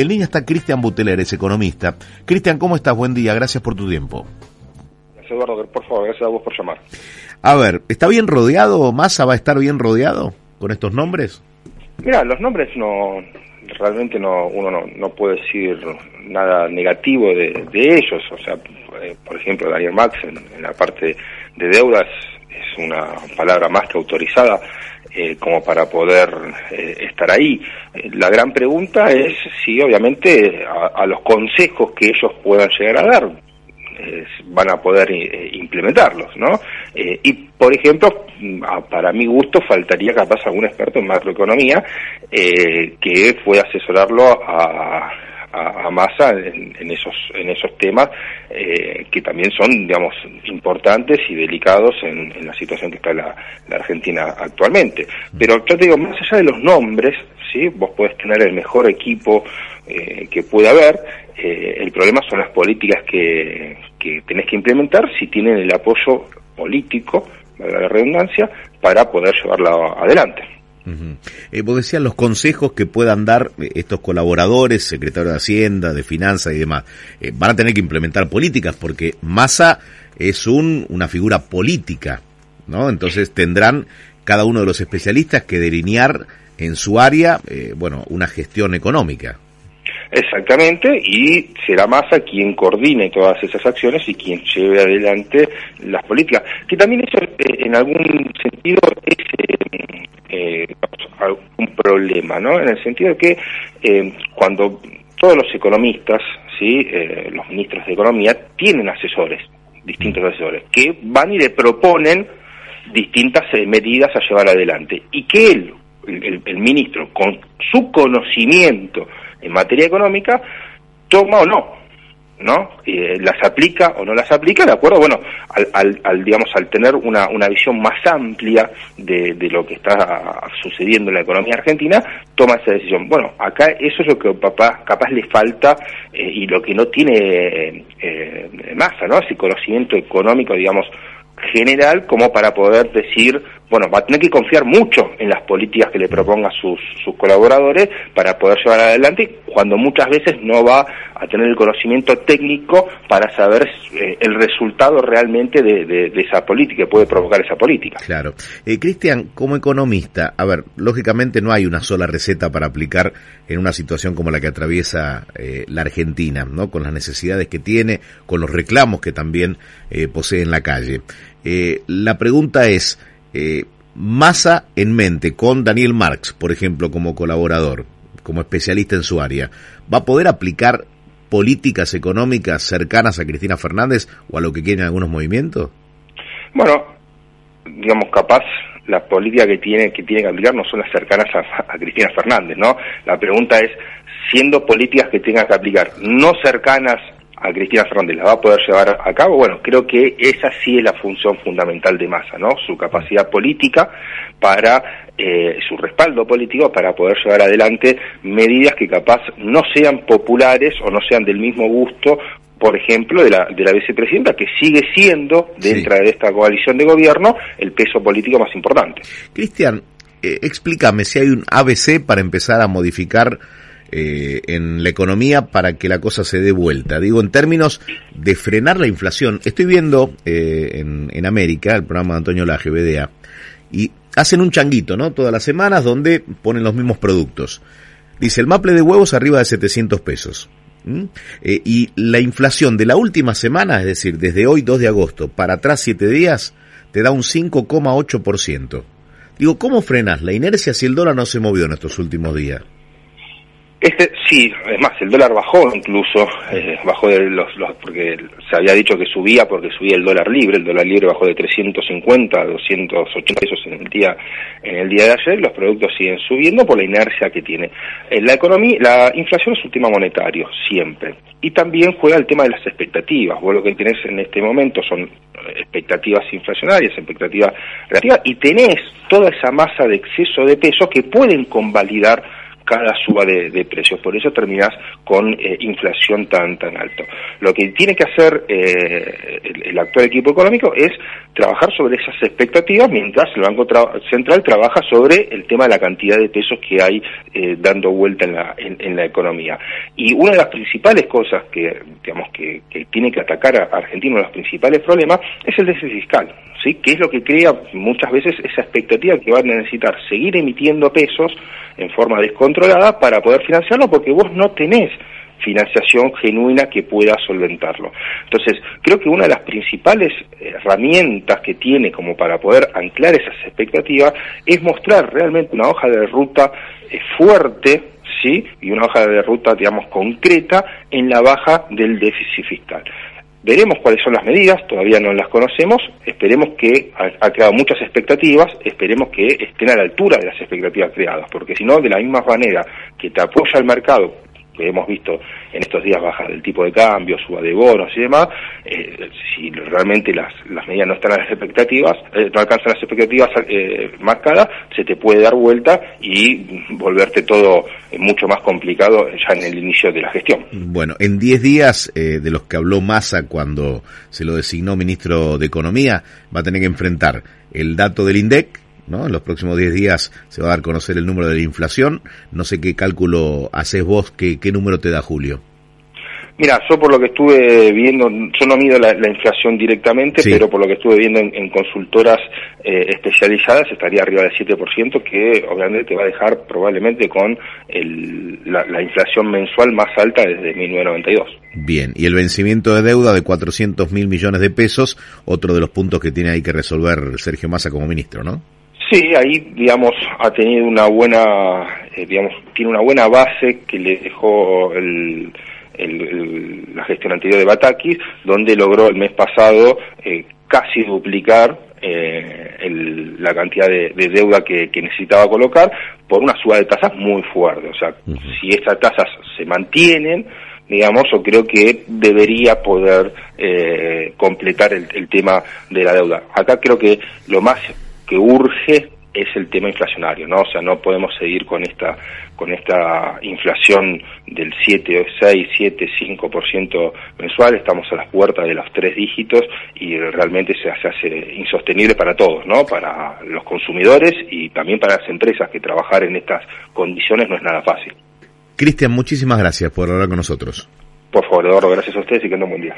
en línea está Cristian Buteler, es economista. Cristian, ¿cómo estás? Buen día, gracias por tu tiempo. Gracias, Eduardo, por favor, gracias a vos por llamar. A ver, ¿está bien rodeado? ¿Massa va a estar bien rodeado con estos nombres? Mira, los nombres no, realmente no, uno no, puede decir nada negativo de, ellos. O sea, eh, por ejemplo, Daniel Max en, la parte de deudas es una palabra más que autorizada eh, como para poder eh, estar ahí. La gran pregunta es si obviamente a, los consejos que ellos puedan llegar a dar van a poder implementarlos, ¿no? y, por ejemplo, para mi gusto, faltaría capaz algún experto en macroeconomía que pueda asesorarlo a a, masa en, esos en esos temas eh, que también son digamos importantes y delicados en, la situación que está la, Argentina actualmente. Pero yo te digo más allá de los nombres sí vos podés tener el mejor equipo eh, que pueda haber eh, el problema son las políticas que, que tenés que implementar si tienen el apoyo político la redundancia para poder llevarla adelante eh, vos decías los consejos que puedan dar eh, estos colaboradores, secretarios de Hacienda, de Finanzas y demás. Eh, van a tener que implementar políticas porque Massa es un, una figura política, ¿no? Entonces tendrán cada uno de los especialistas que delinear en su área, bueno, una gestión económica. Exactamente, y será Massa quien coordine todas esas acciones y quien lleve adelante las políticas. Que también eso en algún sentido es un problema, ¿no? En el sentido de que eh, cuando todos los economistas, ¿sí? Eh, los ministros de Economía, tienen asesores, distintos asesores, que van y le proponen distintas eh, medidas a llevar adelante. Y que él, el ministro, con su conocimiento en materia económica, toma o no ¿no? Eh, las aplica o no las aplica, de acuerdo, bueno, al, al, digamos, al tener una, una visión más amplia de, de, lo que está sucediendo en la economía argentina, toma esa decisión. Bueno, acá eso es lo que papá capaz le falta eh, y lo que no tiene eh, masa, ¿no? Ese conocimiento económico, digamos, general como para poder decir, bueno, va a tener que confiar mucho en las políticas que le proponga sus, sus colaboradores para poder llevar adelante, cuando muchas veces no va a tener el conocimiento técnico para saber eh, el resultado realmente de, esa política, que puede provocar esa política. Claro. Eh, Cristian, como economista, a ver, lógicamente no hay una sola receta para aplicar en una situación como la que atraviesa eh, la Argentina, ¿no? Con las necesidades que tiene, con los reclamos que también posee en la calle. la pregunta es, Masa en mente con Daniel Marx, por ejemplo, como colaborador, como especialista en su área, ¿va a poder aplicar políticas económicas cercanas a Cristina Fernández o a lo que quieren algunos movimientos? Bueno, digamos, capaz la política que tiene que tiene que aplicar no son las cercanas a, a, Cristina Fernández, ¿no? La pregunta es, siendo políticas que tenga que aplicar no cercanas a Cristina Fernández la va a poder llevar a cabo, bueno, creo que esa sí es la función fundamental de Massa, ¿no? Su capacidad política para, eh, su respaldo político para poder llevar adelante medidas que capaz no sean populares o no sean del mismo gusto por ejemplo, de la, de la vicepresidenta, que sigue siendo, dentro de esta coalición de gobierno, el peso político más importante. Cristian, eh, explícame si hay un ABC para empezar a modificar eh, en la economía para que la cosa se dé vuelta. Digo, en términos de frenar la inflación. Estoy viendo eh, en, América el programa de Antonio Laje, BDA, y hacen un changuito, ¿no? Todas las semanas donde ponen los mismos productos. Dice, el maple de huevos arriba de 700 pesos. Eh, y la inflación de la última semana, es decir, desde hoy 2 de agosto para atrás 7 días, te da un 5,8%. Digo, ¿cómo frenas la inercia si el dólar no se movió en estos últimos días? Este, sí, es más, el dólar bajó incluso, eh, bajó de los, los, porque se había dicho que subía porque subía el dólar libre, el dólar libre bajó de 350 a 280 pesos en el día, en el día de ayer, los productos siguen subiendo por la inercia que tiene. En la economía, la inflación es un tema monetario, siempre. Y también juega el tema de las expectativas. Vos lo que tenés en este momento son expectativas inflacionarias, expectativas relativas, y tenés toda esa masa de exceso de pesos que pueden convalidar cada suba de, precios. Por eso terminás con eh, inflación tan tan alto. Lo que tiene que hacer eh, el, actual equipo económico es trabajar sobre esas expectativas mientras el Banco Central trabaja sobre el tema de la cantidad de pesos que hay eh, dando vuelta en la, en, la economía. Y una de las principales cosas que, digamos, que, tiene que atacar a Argentina, uno de los principales problemas, es el déficit fiscal, ¿sí? que es lo que crea muchas veces esa expectativa que van a necesitar seguir emitiendo pesos en forma descontrolada para poder financiarlo, porque vos no tenés financiación genuina que pueda solventarlo. Entonces, creo que una de las principales herramientas que tiene como para poder anclar esas expectativas es mostrar realmente una hoja de ruta eh, fuerte, ¿sí? Y una hoja de ruta, digamos, concreta en la baja del déficit fiscal. Veremos cuáles son las medidas, todavía no las conocemos, esperemos que ha, creado muchas expectativas, esperemos que estén a la altura de las expectativas creadas, porque si no, de la misma manera que te apoya el mercado que hemos visto en estos días baja del tipo de cambio, suba de bonos y demás, eh, si realmente las, las medidas no están a las expectativas, eh, no alcanzan las expectativas eh, marcadas, se te puede dar vuelta y volverte todo mucho más complicado ya en el inicio de la gestión. Bueno, en 10 días de los que habló Massa cuando se lo designó ministro de Economía, va a tener que enfrentar el dato del INDEC, ¿no? En los próximos 10 días se va a dar a conocer el número de la inflación. No sé qué cálculo haces vos, qué, qué número te da Julio. Mira, yo por lo que estuve viendo, yo no mido la, inflación directamente, pero por lo que estuve viendo en, consultoras eh, especializadas estaría arriba del 7%, que obviamente te va a dejar probablemente con la, inflación mensual más alta desde 1992. Bien, y el vencimiento de deuda de 400 mil millones de pesos, otro de los puntos que tiene ahí que resolver Sergio Massa como ministro, ¿no? Sí, ahí, digamos, ha tenido una buena, eh, digamos, tiene una buena base que le dejó el, la gestión anterior de Batakis, donde logró el mes pasado eh, casi duplicar eh, la cantidad de, deuda que, necesitaba colocar por una suba de tasas muy fuerte. O sea, si esas tasas se mantienen, digamos, yo creo que debería poder completar el, el tema de la deuda. Acá creo que lo más que urge es el tema inflacionario, ¿no? O sea, no podemos seguir con esta con esta inflación del 7, 6, 7, 5% mensual, estamos a las puertas de los tres dígitos y realmente se hace insostenible para todos, ¿no? Para los consumidores y también para las empresas que trabajar en estas condiciones no es nada fácil. Cristian, muchísimas gracias por hablar con nosotros. Por favor, Eduardo, gracias a ustedes y que tengan un buen día.